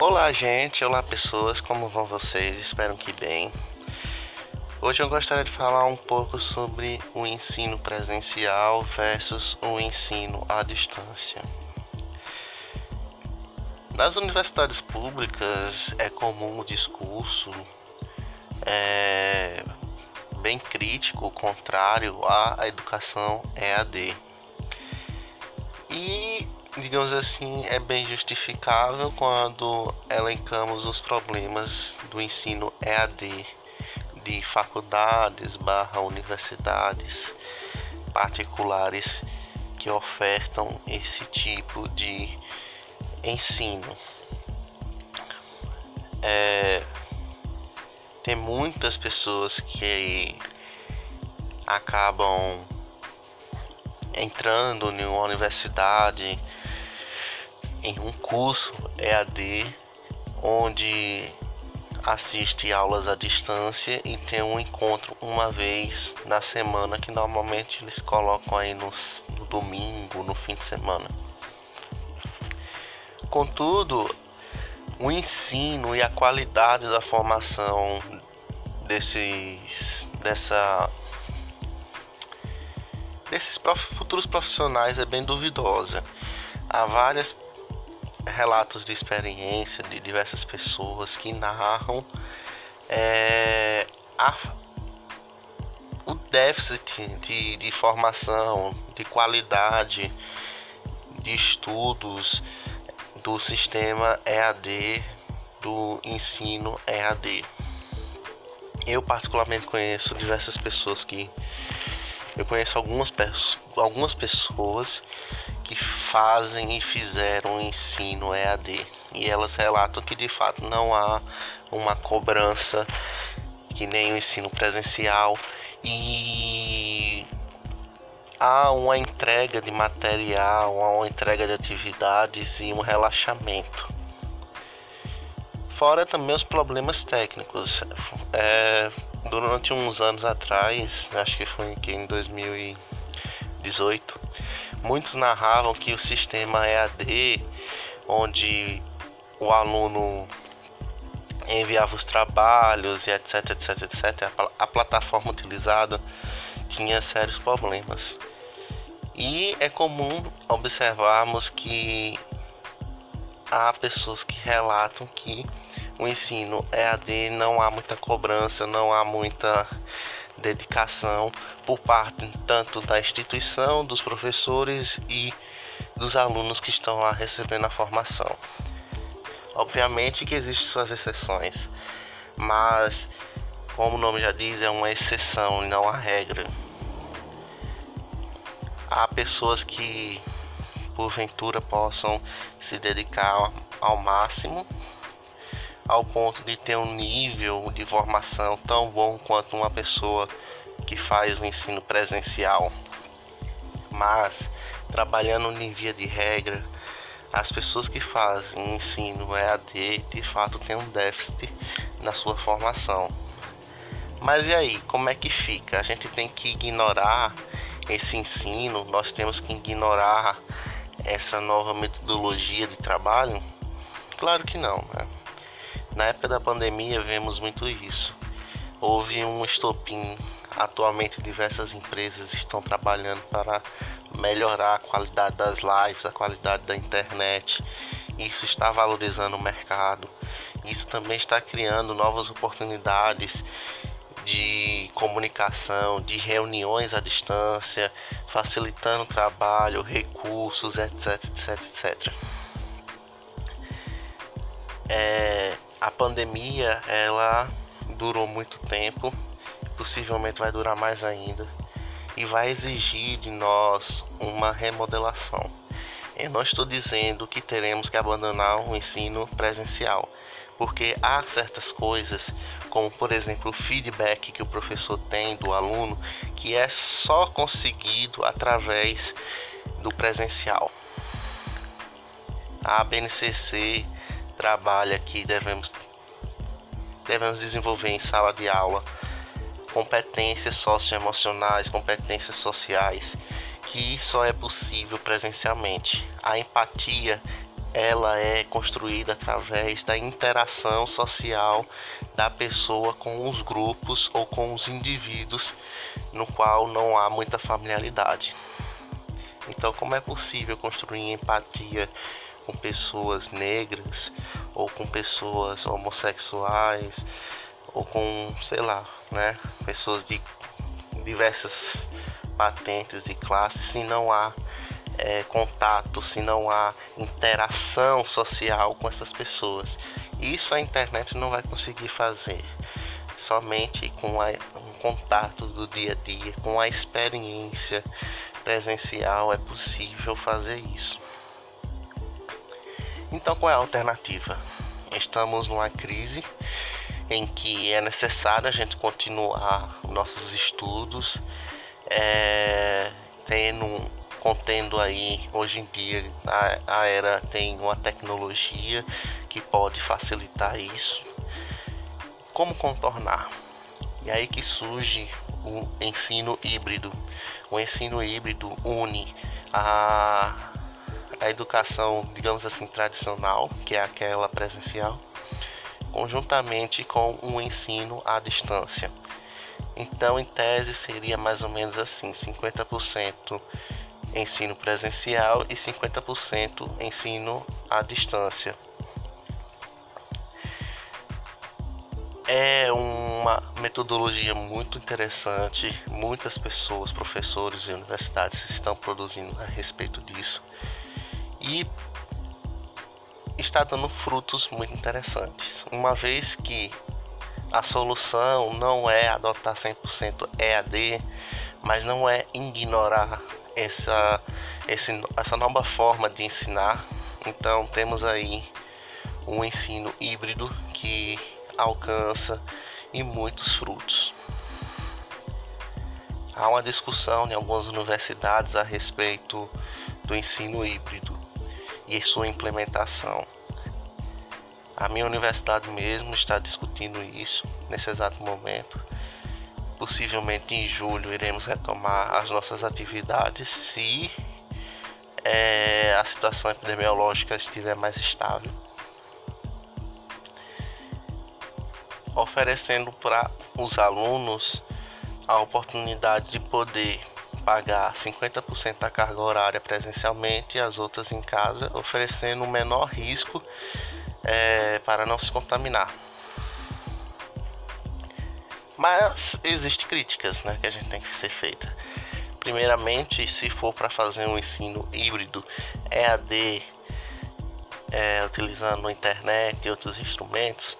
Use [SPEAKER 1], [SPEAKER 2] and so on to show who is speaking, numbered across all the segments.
[SPEAKER 1] Olá, gente, olá pessoas, como vão vocês? Espero que bem. Hoje eu gostaria de falar um pouco sobre o ensino presencial versus o ensino à distância. Nas universidades públicas é comum o discurso é, bem crítico, contrário à educação EAD. E digamos assim, é bem justificável quando elencamos os problemas do ensino EAD de faculdades barra universidades particulares que ofertam esse tipo de ensino. É, tem muitas pessoas que acabam entrando em uma universidade em um curso EAD onde assiste aulas à distância e tem um encontro uma vez na semana que normalmente eles colocam aí no, no domingo, no fim de semana. Contudo, o ensino e a qualidade da formação desses dessa desses prof, futuros profissionais é bem duvidosa. Há vários relatos de experiência de diversas pessoas que narram é, a, o déficit de, de formação, de qualidade de estudos do sistema EAD, do ensino EAD. Eu particularmente conheço diversas pessoas que eu conheço algumas, algumas pessoas que fazem e fizeram ensino EAD e elas relatam que de fato não há uma cobrança que nem o ensino presencial e há uma entrega de material, há uma entrega de atividades e um relaxamento. Fora também os problemas técnicos. É, durante uns anos atrás, acho que foi em 2018, muitos narravam que o sistema EAD, onde o aluno enviava os trabalhos e etc, etc, etc, a plataforma utilizada tinha sérios problemas. E é comum observarmos que há pessoas que relatam que o ensino EAD não há muita cobrança, não há muita dedicação por parte tanto da instituição, dos professores e dos alunos que estão lá recebendo a formação. Obviamente que existem suas exceções, mas como o nome já diz, é uma exceção e não a regra. Há pessoas que porventura possam se dedicar ao máximo ao ponto de ter um nível de formação tão bom quanto uma pessoa que faz o ensino presencial. Mas, trabalhando em via de regra, as pessoas que fazem ensino EAD de fato têm um déficit na sua formação. Mas e aí, como é que fica? A gente tem que ignorar esse ensino, nós temos que ignorar essa nova metodologia de trabalho? Claro que não, né? Na época da pandemia vemos muito isso. Houve um estopim. Atualmente diversas empresas estão trabalhando para melhorar a qualidade das lives, a qualidade da internet. Isso está valorizando o mercado. Isso também está criando novas oportunidades de comunicação, de reuniões à distância, facilitando o trabalho, recursos, etc, etc, etc. É, a pandemia ela durou muito tempo, possivelmente vai durar mais ainda e vai exigir de nós uma remodelação. Eu não estou dizendo que teremos que abandonar o ensino presencial, porque há certas coisas, como por exemplo o feedback que o professor tem do aluno, que é só conseguido através do presencial. A BNCC trabalha que devemos, devemos desenvolver em sala de aula competências socioemocionais, competências sociais, que só é possível presencialmente. A empatia ela é construída através da interação social da pessoa com os grupos ou com os indivíduos no qual não há muita familiaridade. Então, como é possível construir empatia com pessoas negras ou com pessoas homossexuais ou com, sei lá, né, pessoas de diversas patentes de classe se não há é, contato, se não há interação social com essas pessoas. Isso a internet não vai conseguir fazer. Somente com a, um contato do dia a dia, com a experiência presencial é possível fazer isso. Então qual é a alternativa? Estamos numa crise em que é necessário a gente continuar nossos estudos, é, tendo contendo aí hoje em dia a, a era tem uma tecnologia que pode facilitar isso. Como contornar? E aí que surge o ensino híbrido. O ensino híbrido une a, a educação, digamos assim, tradicional, que é aquela presencial, conjuntamente com o ensino à distância. Então, em tese, seria mais ou menos assim: 50% ensino presencial e 50% ensino à distância. É uma metodologia muito interessante, muitas pessoas, professores e universidades estão produzindo a respeito disso e está dando frutos muito interessantes, uma vez que a solução não é adotar 100% EAD, mas não é ignorar essa, esse, essa nova forma de ensinar. Então temos aí um ensino híbrido que alcança e muitos frutos. Há uma discussão em algumas universidades a respeito do ensino híbrido e sua implementação. A minha universidade mesmo está discutindo isso nesse exato momento possivelmente em julho iremos retomar as nossas atividades se é, a situação epidemiológica estiver mais estável, oferecendo para os alunos a oportunidade de poder pagar 50% da carga horária presencialmente e as outras em casa, oferecendo um menor risco é, para não se contaminar. Mas existem críticas né, que a gente tem que ser feita. Primeiramente, se for para fazer um ensino híbrido EAD, é, utilizando a internet e outros instrumentos,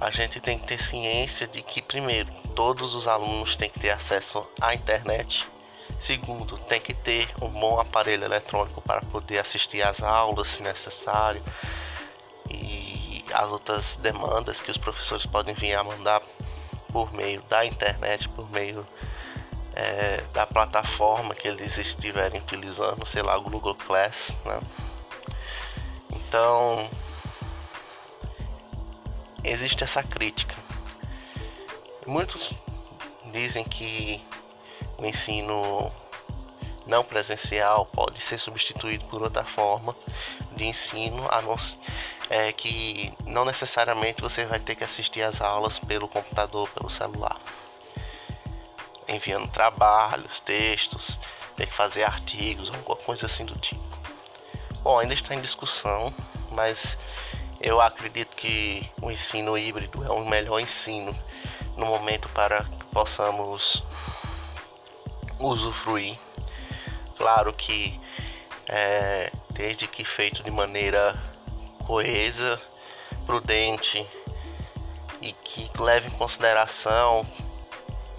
[SPEAKER 1] a gente tem que ter ciência de que, primeiro, todos os alunos têm que ter acesso à internet. Segundo, tem que ter um bom aparelho eletrônico para poder assistir às aulas, se necessário, e as outras demandas que os professores podem vir a mandar por meio da internet, por meio é, da plataforma que eles estiverem utilizando, sei lá, o Google Class, né? Então, existe essa crítica. Muitos dizem que o ensino não presencial pode ser substituído por outra forma de ensino, a não, é que não necessariamente você vai ter que assistir às aulas pelo computador, pelo celular. Enviando trabalhos, textos, ter que fazer artigos, alguma coisa assim do tipo. Bom, ainda está em discussão, mas eu acredito que o ensino híbrido é o melhor ensino no momento para que possamos usufruir. Claro que é, desde que feito de maneira coesa, prudente e que leve em consideração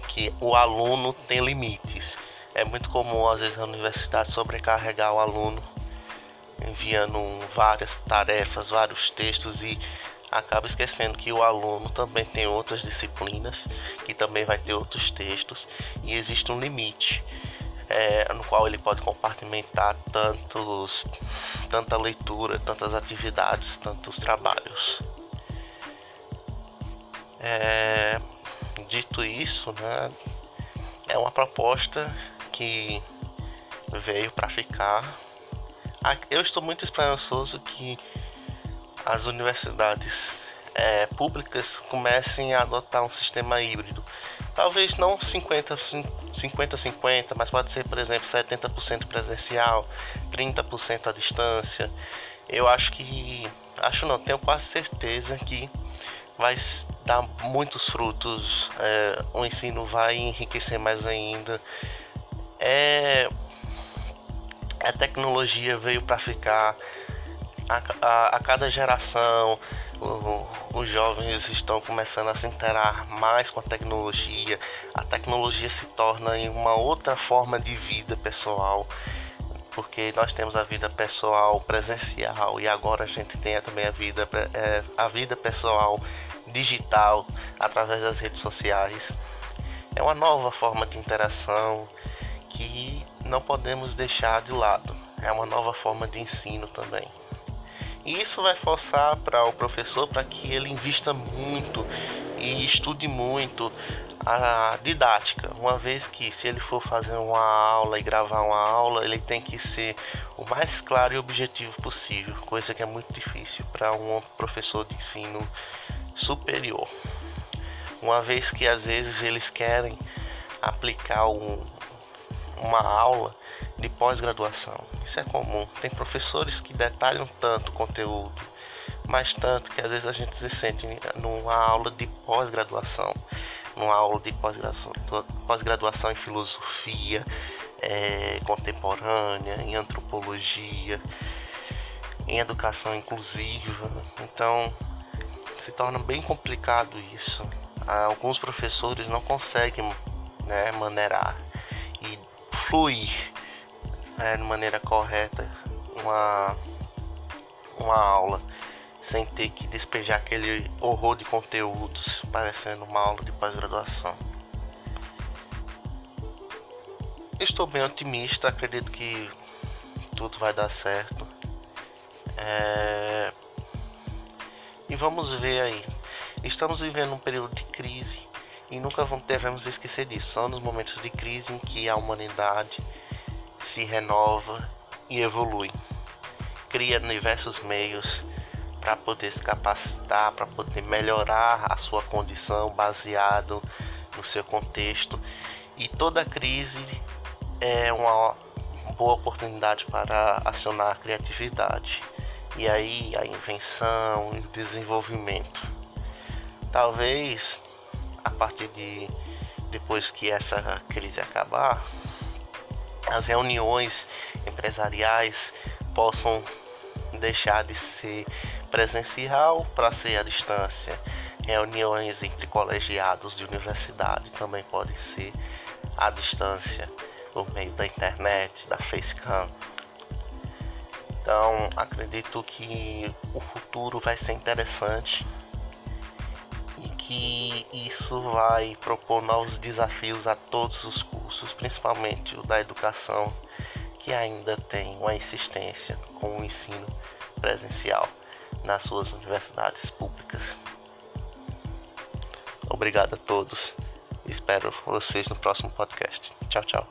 [SPEAKER 1] que o aluno tem limites. É muito comum às vezes na universidade sobrecarregar o aluno enviando várias tarefas, vários textos e acaba esquecendo que o aluno também tem outras disciplinas que também vai ter outros textos e existe um limite é, no qual ele pode compartimentar tantos, tanta leitura, tantas atividades, tantos trabalhos. É, dito isso, né, é uma proposta que veio para ficar. eu estou muito esperançoso que as universidades é, públicas comecem a adotar um sistema híbrido. Talvez não 50-50, mas pode ser, por exemplo, 70% presencial, 30% à distância. Eu acho que. Acho não, tenho quase certeza que vai dar muitos frutos. É, o ensino vai enriquecer mais ainda. É, a tecnologia veio para ficar. A, a, a, cada geração, os jovens estão começando a se interar mais com a tecnologia. A tecnologia se torna em uma outra forma de vida pessoal porque nós temos a vida pessoal presencial e agora a gente tem também a vida, é, a vida pessoal digital através das redes sociais. É uma nova forma de interação que não podemos deixar de lado. É uma nova forma de ensino também. Isso vai forçar para o professor para que ele invista muito e estude muito a didática, uma vez que se ele for fazer uma aula e gravar uma aula, ele tem que ser o mais claro e objetivo possível, coisa que é muito difícil para um professor de ensino superior. Uma vez que às vezes eles querem aplicar um, uma aula de pós-graduação. Isso é comum. Tem professores que detalham tanto o conteúdo, mas tanto que às vezes a gente se sente numa aula de pós-graduação numa aula de pós-graduação pós em filosofia é, contemporânea, em antropologia, em educação inclusiva. Então se torna bem complicado isso. Alguns professores não conseguem né, maneirar e fluir né, de maneira correta uma, uma aula sem ter que despejar aquele horror de conteúdos, parecendo uma aula de pós-graduação. Estou bem otimista, acredito que tudo vai dar certo. É... E vamos ver aí. Estamos vivendo um período de crise e nunca devemos esquecer disso. São nos momentos de crise em que a humanidade se renova e evolui. Cria diversos meios para poder se capacitar, para poder melhorar a sua condição baseado no seu contexto. E toda crise é uma boa oportunidade para acionar a criatividade e aí a invenção e o desenvolvimento. Talvez a partir de depois que essa crise acabar, as reuniões empresariais possam deixar de ser presencial para ser à distância. Reuniões entre colegiados de universidade também podem ser à distância por meio da internet, da Facecam. Então, acredito que o futuro vai ser interessante que isso vai propor novos desafios a todos os cursos, principalmente o da educação, que ainda tem uma insistência com o ensino presencial nas suas universidades públicas. Obrigado a todos. Espero vocês no próximo podcast. Tchau, tchau.